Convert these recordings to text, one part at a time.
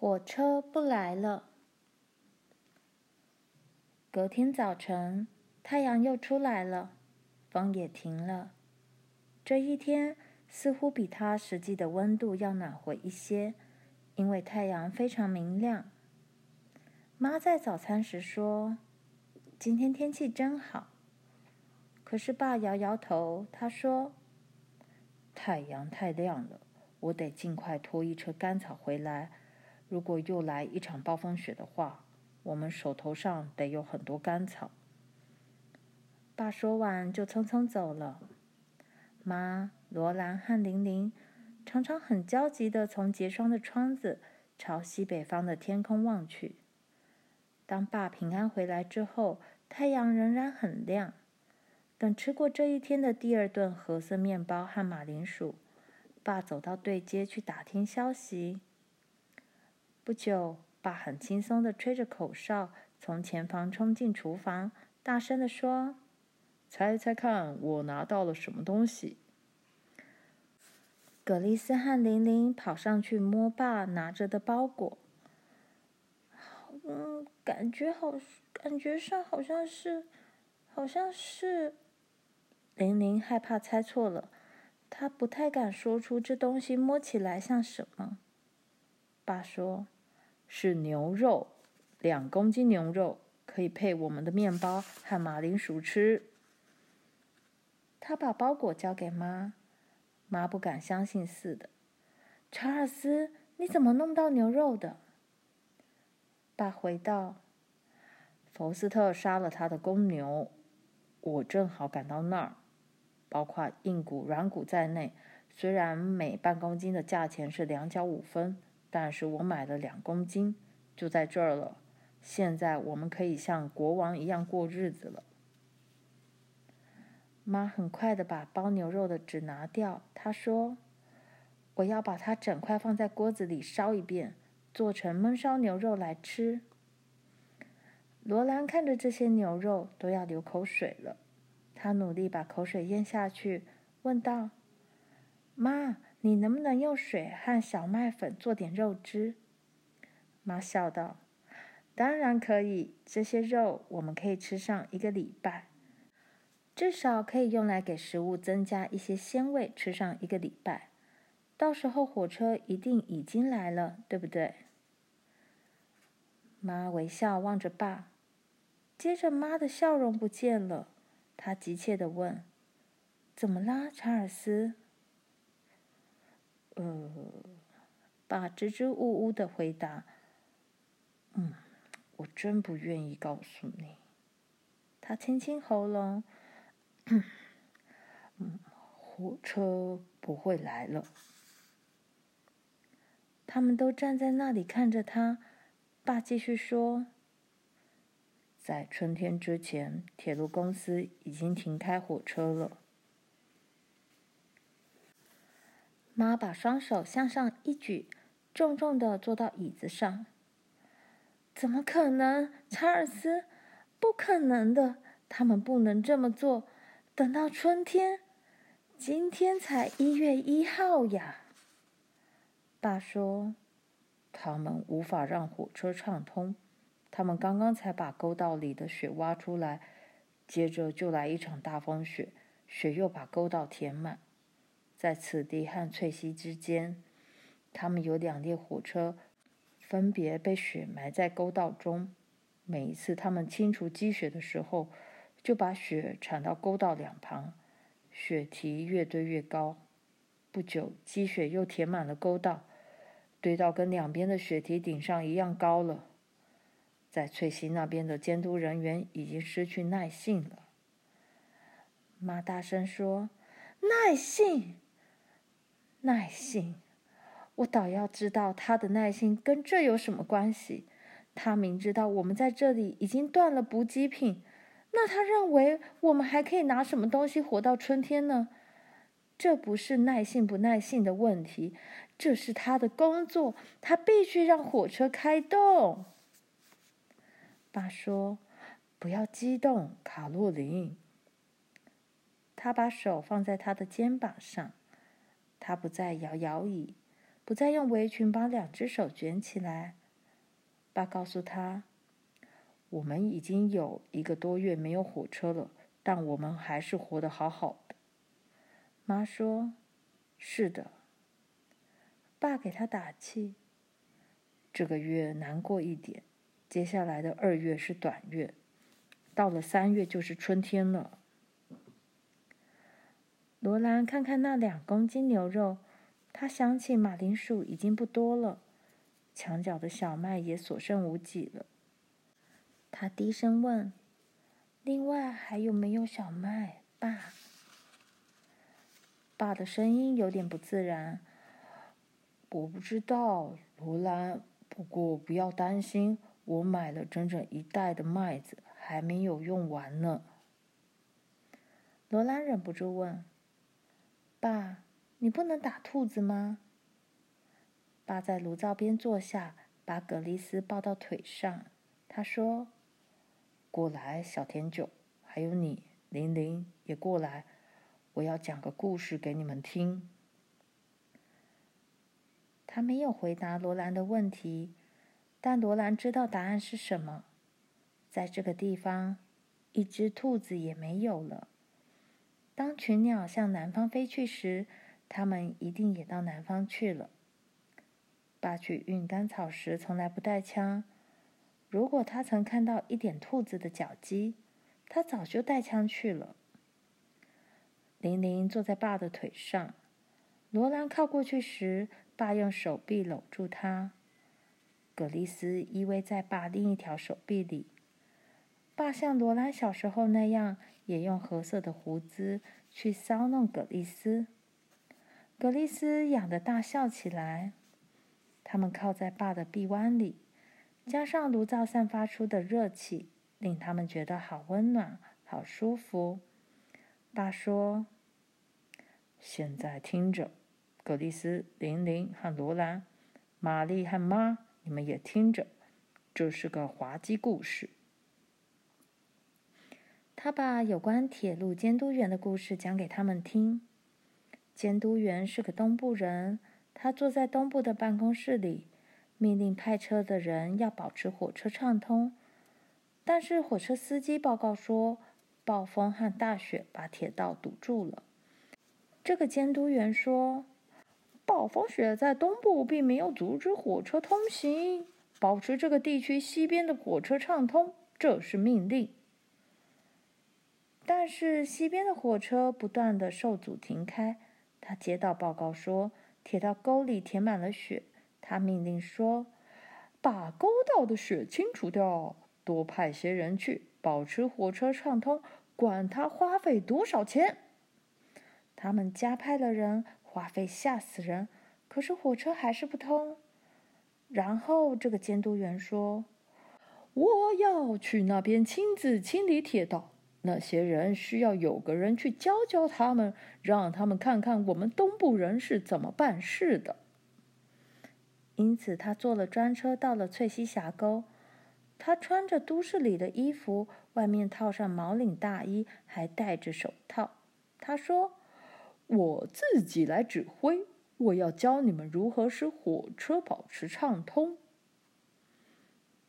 火车不来了。隔天早晨，太阳又出来了，风也停了。这一天似乎比它实际的温度要暖和一些，因为太阳非常明亮。妈在早餐时说：“今天天气真好。”可是爸摇摇头，他说：“太阳太亮了，我得尽快拖一车干草回来。如果又来一场暴风雪的话，”我们手头上得有很多干草。爸说完就匆匆走了。妈、罗兰和玲玲常常很焦急地从结霜的窗子朝西北方的天空望去。当爸平安回来之后，太阳仍然很亮。等吃过这一天的第二顿褐色面包和马铃薯，爸走到对街去打听消息。不久。爸很轻松地吹着口哨，从前房冲进厨房，大声地说：“猜猜看，我拿到了什么东西？”葛丽丝和玲玲跑上去摸爸拿着的包裹。嗯，感觉好，感觉上好像是，好像是。玲玲害怕猜错了，她不太敢说出这东西摸起来像什么。爸说。是牛肉，两公斤牛肉可以配我们的面包和马铃薯吃。他把包裹交给妈，妈不敢相信似的。查尔斯，你怎么弄到牛肉的？爸回道：“福斯特杀了他的公牛，我正好赶到那儿，包括硬骨软骨在内。虽然每半公斤的价钱是两角五分。”但是我买了两公斤，就在这儿了。现在我们可以像国王一样过日子了。妈很快地把包牛肉的纸拿掉，她说：“我要把它整块放在锅子里烧一遍，做成焖烧牛肉来吃。”罗兰看着这些牛肉都要流口水了，她努力把口水咽下去，问道：“妈。”你能不能用水和小麦粉做点肉汁？妈笑道：“当然可以，这些肉我们可以吃上一个礼拜，至少可以用来给食物增加一些鲜味，吃上一个礼拜。到时候火车一定已经来了，对不对？”妈微笑望着爸，接着妈的笑容不见了，她急切地问：“怎么啦，查尔斯？”呃，爸支支吾吾的回答：“嗯，我真不愿意告诉你。”他清清喉咙，“嗯，火车不会来了。”他们都站在那里看着他。爸继续说：“在春天之前，铁路公司已经停开火车了。”妈把双手向上一举，重重的坐到椅子上。怎么可能，查尔斯？不可能的！他们不能这么做。等到春天，今天才一月一号呀。爸说：“他们无法让火车畅通。他们刚刚才把沟道里的雪挖出来，接着就来一场大风雪，雪又把沟道填满。”在此地和翠西之间，他们有两列火车，分别被雪埋在沟道中。每一次他们清除积雪的时候，就把雪铲到沟道两旁，雪堤越堆越高。不久，积雪又填满了沟道，堆到跟两边的雪堤顶上一样高了。在翠西那边的监督人员已经失去耐性了。妈大声说：“耐性！”耐性，我倒要知道他的耐性跟这有什么关系？他明知道我们在这里已经断了补给品，那他认为我们还可以拿什么东西活到春天呢？这不是耐性不耐性的问题，这是他的工作，他必须让火车开动。爸说：“不要激动，卡洛琳。”他把手放在他的肩膀上。他不再摇摇椅，不再用围裙把两只手卷起来。爸告诉他：“我们已经有一个多月没有火车了，但我们还是活得好好的。”妈说：“是的。”爸给他打气：“这个月难过一点，接下来的二月是短月，到了三月就是春天了。”罗兰看看那两公斤牛肉，他想起马铃薯已经不多了，墙角的小麦也所剩无几了。他低声问：“另外还有没有小麦，爸？”爸的声音有点不自然。“我不知道，罗兰。不过不要担心，我买了整整一袋的麦子，还没有用完呢。”罗兰忍不住问。爸，你不能打兔子吗？爸在炉灶边坐下，把葛丽丝抱到腿上。他说：“过来，小甜酒，还有你，玲玲，也过来。我要讲个故事给你们听。”他没有回答罗兰的问题，但罗兰知道答案是什么。在这个地方，一只兔子也没有了。当群鸟向南方飞去时，它们一定也到南方去了。爸去运干草时从来不带枪。如果他曾看到一点兔子的脚迹，他早就带枪去了。玲玲坐在爸的腿上，罗兰靠过去时，爸用手臂搂住她。葛丽丝依偎在爸另一条手臂里。爸像罗兰小时候那样。也用褐色的胡子去搔弄葛丽丝，葛丽丝痒得大笑起来。他们靠在爸的臂弯里，加上炉灶散发出的热气，令他们觉得好温暖、好舒服。爸说：“现在听着，葛丽丝、玲玲和罗兰、玛丽和妈，你们也听着，这是个滑稽故事。”他把有关铁路监督员的故事讲给他们听。监督员是个东部人，他坐在东部的办公室里，命令派车的人要保持火车畅通。但是火车司机报告说，暴风和大雪把铁道堵住了。这个监督员说：“暴风雪在东部并没有阻止火车通行，保持这个地区西边的火车畅通，这是命令。”但是西边的火车不断的受阻停开。他接到报告说，铁道沟里填满了雪。他命令说：“把沟道的雪清除掉，多派些人去保持火车畅通，管他花费多少钱。”他们加派了人，花费吓死人，可是火车还是不通。然后这个监督员说：“我要去那边亲自清理铁道。”那些人需要有个人去教教他们，让他们看看我们东部人是怎么办事的。因此，他坐了专车到了翠西峡沟。他穿着都市里的衣服，外面套上毛领大衣，还戴着手套。他说：“我自己来指挥，我要教你们如何使火车保持畅通。”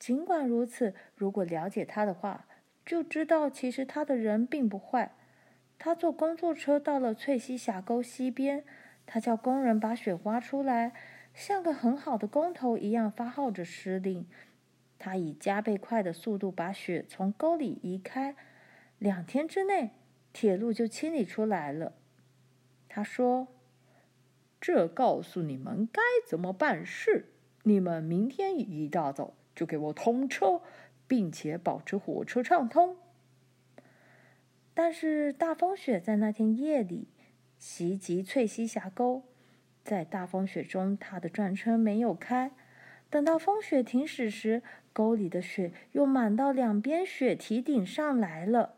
尽管如此，如果了解他的话，就知道，其实他的人并不坏。他坐工作车到了翠西峡沟西边，他叫工人把雪挖出来，像个很好的工头一样发号着施令。他以加倍快的速度把雪从沟里移开，两天之内，铁路就清理出来了。他说：“这告诉你们该怎么办事。你们明天一大早就给我通车。”并且保持火车畅通。但是大风雪在那天夜里袭击翠西峡沟，在大风雪中，他的转车没有开。等到风雪停止时，沟里的雪又满到两边雪堤顶上来了。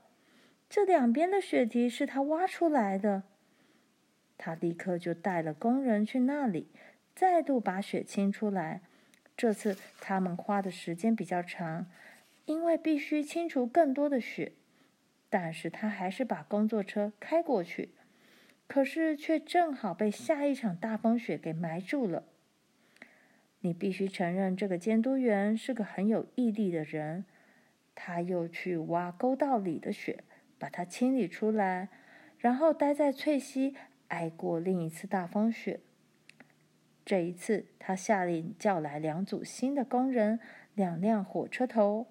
这两边的雪堤是他挖出来的。他立刻就带了工人去那里，再度把雪清出来。这次他们花的时间比较长。因为必须清除更多的雪，但是他还是把工作车开过去，可是却正好被下一场大风雪给埋住了。你必须承认，这个监督员是个很有毅力的人。他又去挖沟道里的雪，把它清理出来，然后待在翠溪挨过另一次大风雪。这一次，他下令叫来两组新的工人，两辆火车头，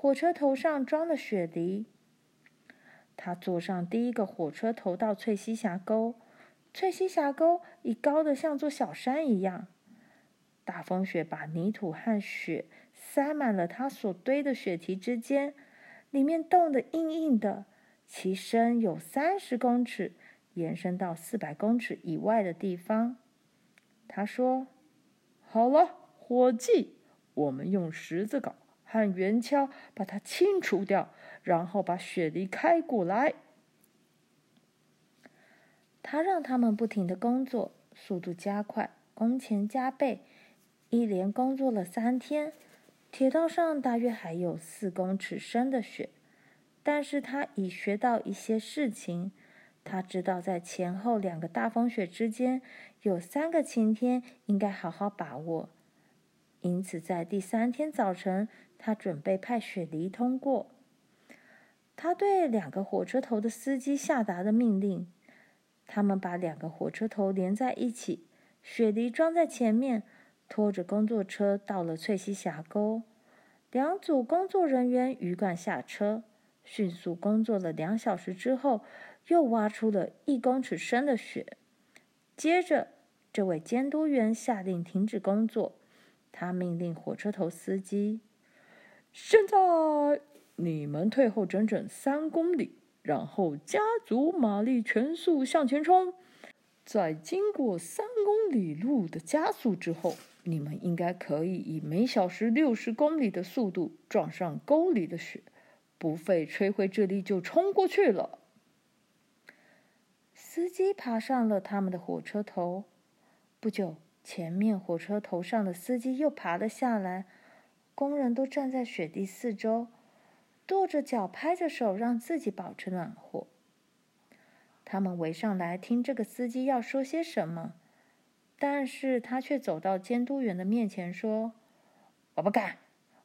火车头上装了雪梨。他坐上第一个火车头到翠溪峡沟，翠溪峡沟已高得像座小山一样。大风雪把泥土和雪塞满了他所堆的雪堤之间，里面冻得硬硬的，其深有三十公尺，延伸到四百公尺以外的地方。他说：“好了，伙计，我们用十字镐和圆锹把它清除掉。”然后把雪梨开过来。他让他们不停地工作，速度加快，工钱加倍。一连工作了三天，铁道上大约还有四公尺深的雪。但是他已学到一些事情，他知道在前后两个大风雪之间有三个晴天，应该好好把握。因此，在第三天早晨，他准备派雪梨通过。他对两个火车头的司机下达了命令，他们把两个火车头连在一起，雪梨装在前面，拖着工作车到了翠溪峡沟。两组工作人员鱼贯下车，迅速工作了两小时之后，又挖出了一公尺深的雪。接着，这位监督员下令停止工作，他命令火车头司机：“现在。”你们退后整整三公里，然后加足马力，全速向前冲。在经过三公里路的加速之后，你们应该可以以每小时六十公里的速度撞上沟里的雪，不费吹灰之力就冲过去了。司机爬上了他们的火车头，不久，前面火车头上的司机又爬了下来，工人都站在雪地四周。跺着脚，拍着手，让自己保持暖和。他们围上来听这个司机要说些什么，但是他却走到监督员的面前说：“我不干，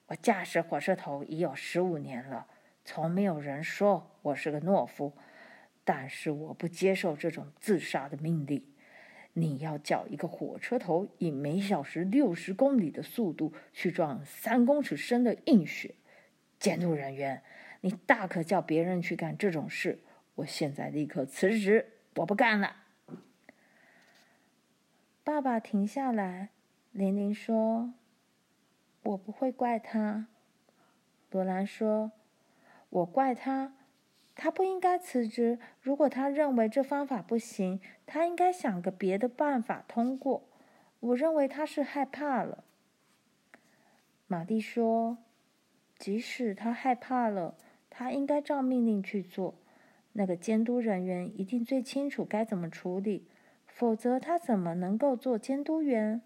我驾驶火车头已有十五年了，从没有人说我是个懦夫，但是我不接受这种自杀的命令。你要叫一个火车头以每小时六十公里的速度去撞三公尺深的硬雪。”监督人员，你大可叫别人去干这种事。我现在立刻辞职，我不干了。爸爸停下来，琳琳说：“我不会怪他。”罗兰说：“我怪他，他不应该辞职。如果他认为这方法不行，他应该想个别的办法通过。我认为他是害怕了。”马蒂说。即使他害怕了，他应该照命令去做。那个监督人员一定最清楚该怎么处理，否则他怎么能够做监督员？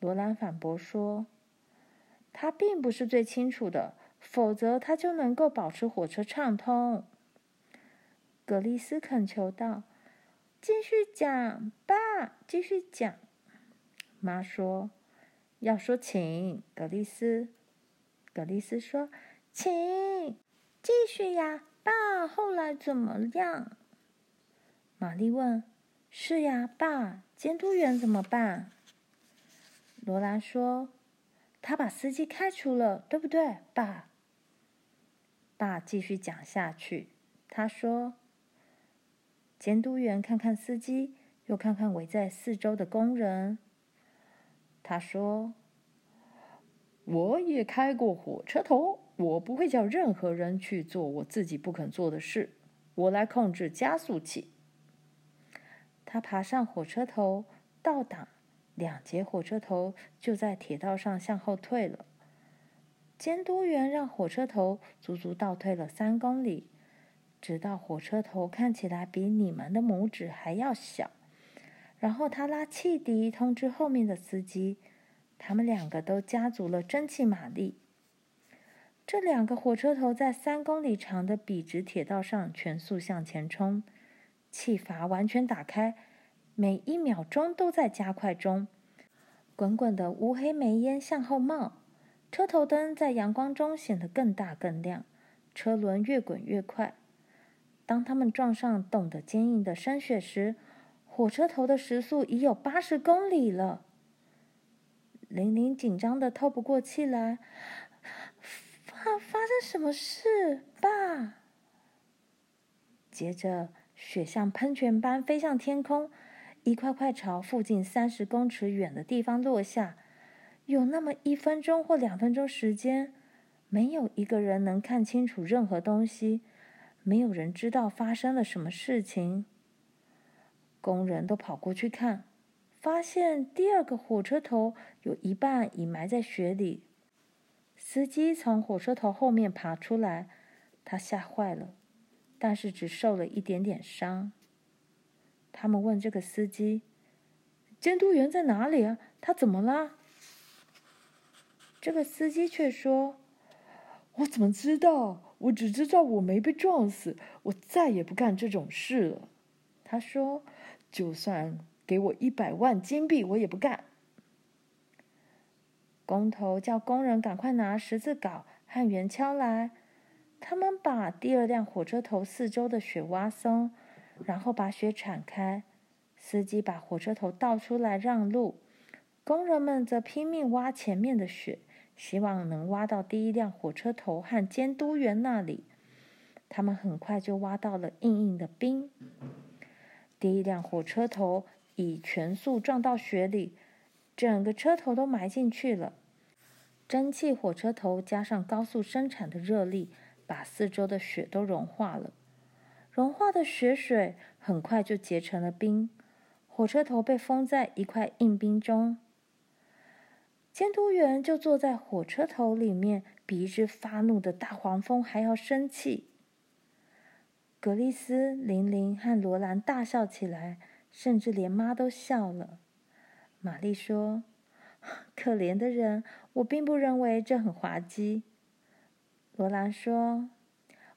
罗兰反驳说：“他并不是最清楚的，否则他就能够保持火车畅通。”格丽斯恳求道：“继续讲，爸，继续讲。”妈说：“要说请，格丽斯。”格丽斯说：“请继续呀，爸。后来怎么样？”玛丽问：“是呀，爸。监督员怎么办？”罗兰说：“他把司机开除了，对不对，爸？”爸继续讲下去。他说：“监督员看看司机，又看看围在四周的工人。”他说。我也开过火车头，我不会叫任何人去做我自己不肯做的事。我来控制加速器。他爬上火车头，倒档，两节火车头就在铁道上向后退了。监督员让火车头足足倒退了三公里，直到火车头看起来比你们的拇指还要小。然后他拉汽笛，通知后面的司机。他们两个都加足了蒸汽马力。这两个火车头在三公里长的笔直铁道上全速向前冲，气阀完全打开，每一秒钟都在加快中。滚滚的乌黑煤烟向后冒，车头灯在阳光中显得更大更亮，车轮越滚越快。当他们撞上冻得坚硬的山雪时，火车头的时速已有八十公里了。玲玲紧张的透不过气来，发发生什么事，爸？接着，雪像喷泉般飞向天空，一块块朝附近三十公尺远的地方落下。有那么一分钟或两分钟时间，没有一个人能看清楚任何东西，没有人知道发生了什么事情。工人都跑过去看，发现第二个火车头有一半已埋在雪里。司机从火车头后面爬出来，他吓坏了，但是只受了一点点伤。他们问这个司机：“监督员在哪里啊？他怎么了？”这个司机却说：“我怎么知道？我只知道我没被撞死，我再也不干这种事了。”他说。就算给我一百万金币，我也不干。工头叫工人赶快拿十字镐和圆锹来。他们把第二辆火车头四周的雪挖松，然后把雪铲开。司机把火车头倒出来让路，工人们则拼命挖前面的雪，希望能挖到第一辆火车头和监督员那里。他们很快就挖到了硬硬的冰。第一辆火车头以全速撞到雪里，整个车头都埋进去了。蒸汽火车头加上高速生产的热力，把四周的雪都融化了。融化的雪水很快就结成了冰，火车头被封在一块硬冰中。监督员就坐在火车头里面，比一只发怒的大黄蜂还要生气。格丽斯、玲玲和罗兰大笑起来，甚至连妈都笑了。玛丽说：“可怜的人，我并不认为这很滑稽。”罗兰说：“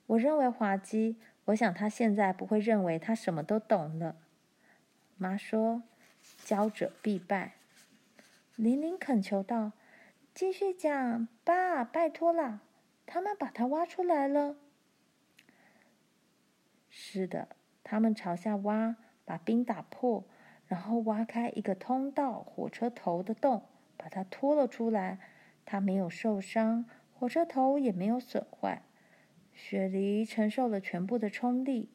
我认为滑稽。我想他现在不会认为他什么都懂了。”妈说：“骄者必败。”玲玲恳求道：“继续讲，爸，拜托了。他们把它挖出来了。”是的，他们朝下挖，把冰打破，然后挖开一个通道火车头的洞，把它拖了出来。他没有受伤，火车头也没有损坏。雪梨承受了全部的冲力。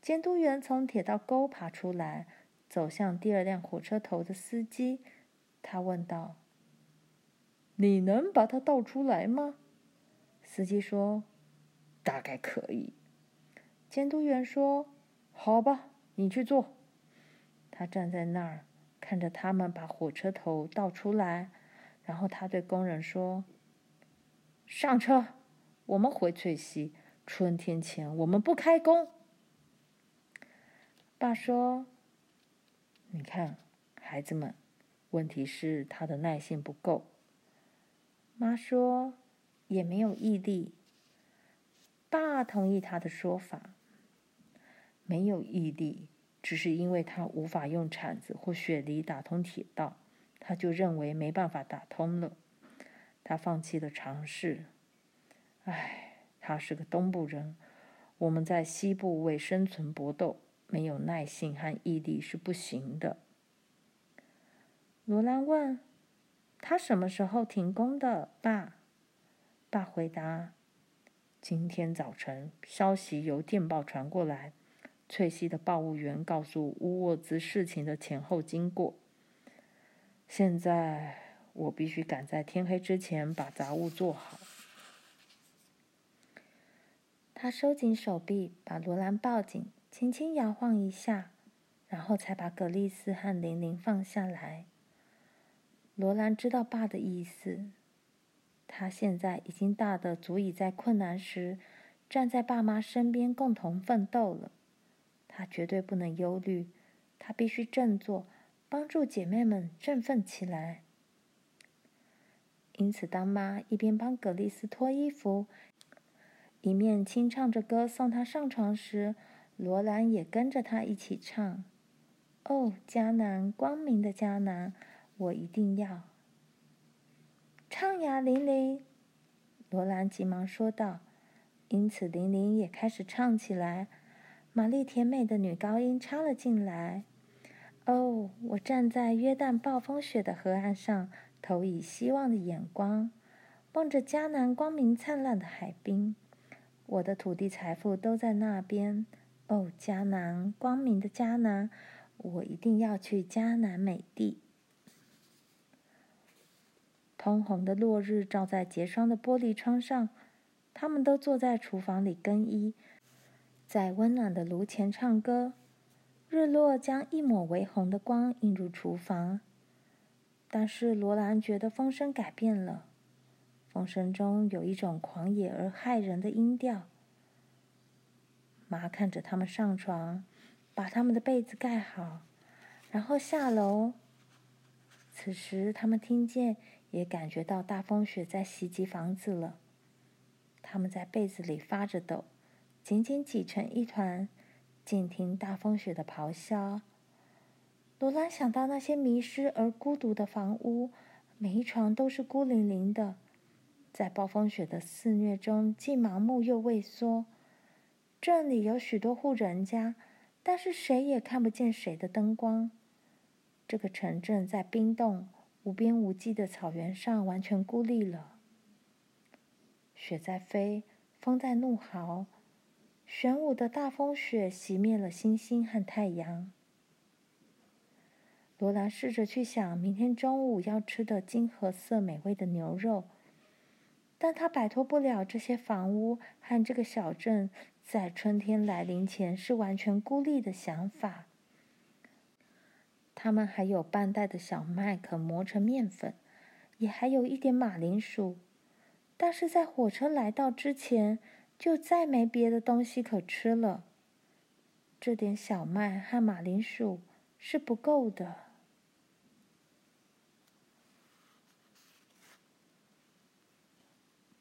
监督员从铁道沟爬出来，走向第二辆火车头的司机。他问道：“你能把它倒出来吗？”司机说：“大概可以。”监督员说：“好吧，你去做。”他站在那儿，看着他们把火车头倒出来，然后他对工人说：“上车，我们回翠西。春天前我们不开工。”爸说：“你看，孩子们，问题是他的耐性不够。”妈说：“也没有毅力。”爸同意他的说法。没有毅力，只是因为他无法用铲子或雪梨打通铁道，他就认为没办法打通了。他放弃了尝试。唉，他是个东部人，我们在西部为生存搏斗，没有耐性和毅力是不行的。罗兰问：“他什么时候停工的，爸？”爸回答：“今天早晨，消息由电报传过来。”翠西的报务员告诉乌沃兹事情的前后经过。现在我必须赶在天黑之前把杂物做好。他收紧手臂，把罗兰抱紧，轻轻摇晃一下，然后才把格丽斯和玲玲放下来。罗兰知道爸的意思，他现在已经大得足以在困难时站在爸妈身边共同奋斗了。他绝对不能忧虑，他必须振作，帮助姐妹们振奋起来。因此，当妈一边帮格丽斯脱衣服，一面轻唱着歌送她上床时，罗兰也跟着她一起唱：“哦，迦南，光明的迦南，我一定要。”唱呀，玲玲！罗兰急忙说道。因此，玲玲也开始唱起来。玛丽甜美的女高音插了进来：“哦，我站在约旦暴风雪的河岸上，投以希望的眼光，望着迦南光明灿烂的海滨。我的土地财富都在那边。哦，迦南，光明的迦南，我一定要去迦南美地。”通红的落日照在结霜的玻璃窗上，他们都坐在厨房里更衣，在温暖的炉前唱歌。日落将一抹微红的光映入厨房，但是罗兰觉得风声改变了，风声中有一种狂野而骇人的音调。妈看着他们上床，把他们的被子盖好，然后下楼。此时，他们听见。也感觉到大风雪在袭击房子了。他们在被子里发着抖，紧紧挤成一团，静听大风雪的咆哮。罗兰想到那些迷失而孤独的房屋，每一床都是孤零零的，在暴风雪的肆虐中既盲目又畏缩。镇里有许多户人家，但是谁也看不见谁的灯光。这个城镇在冰冻。无边无际的草原上，完全孤立了。雪在飞，风在怒号，玄武的大风雪熄灭了星星和太阳。罗兰试着去想明天中午要吃的金褐色美味的牛肉，但他摆脱不了这些房屋和这个小镇在春天来临前是完全孤立的想法。他们还有半袋的小麦可磨成面粉，也还有一点马铃薯，但是在火车来到之前，就再没别的东西可吃了。这点小麦和马铃薯是不够的。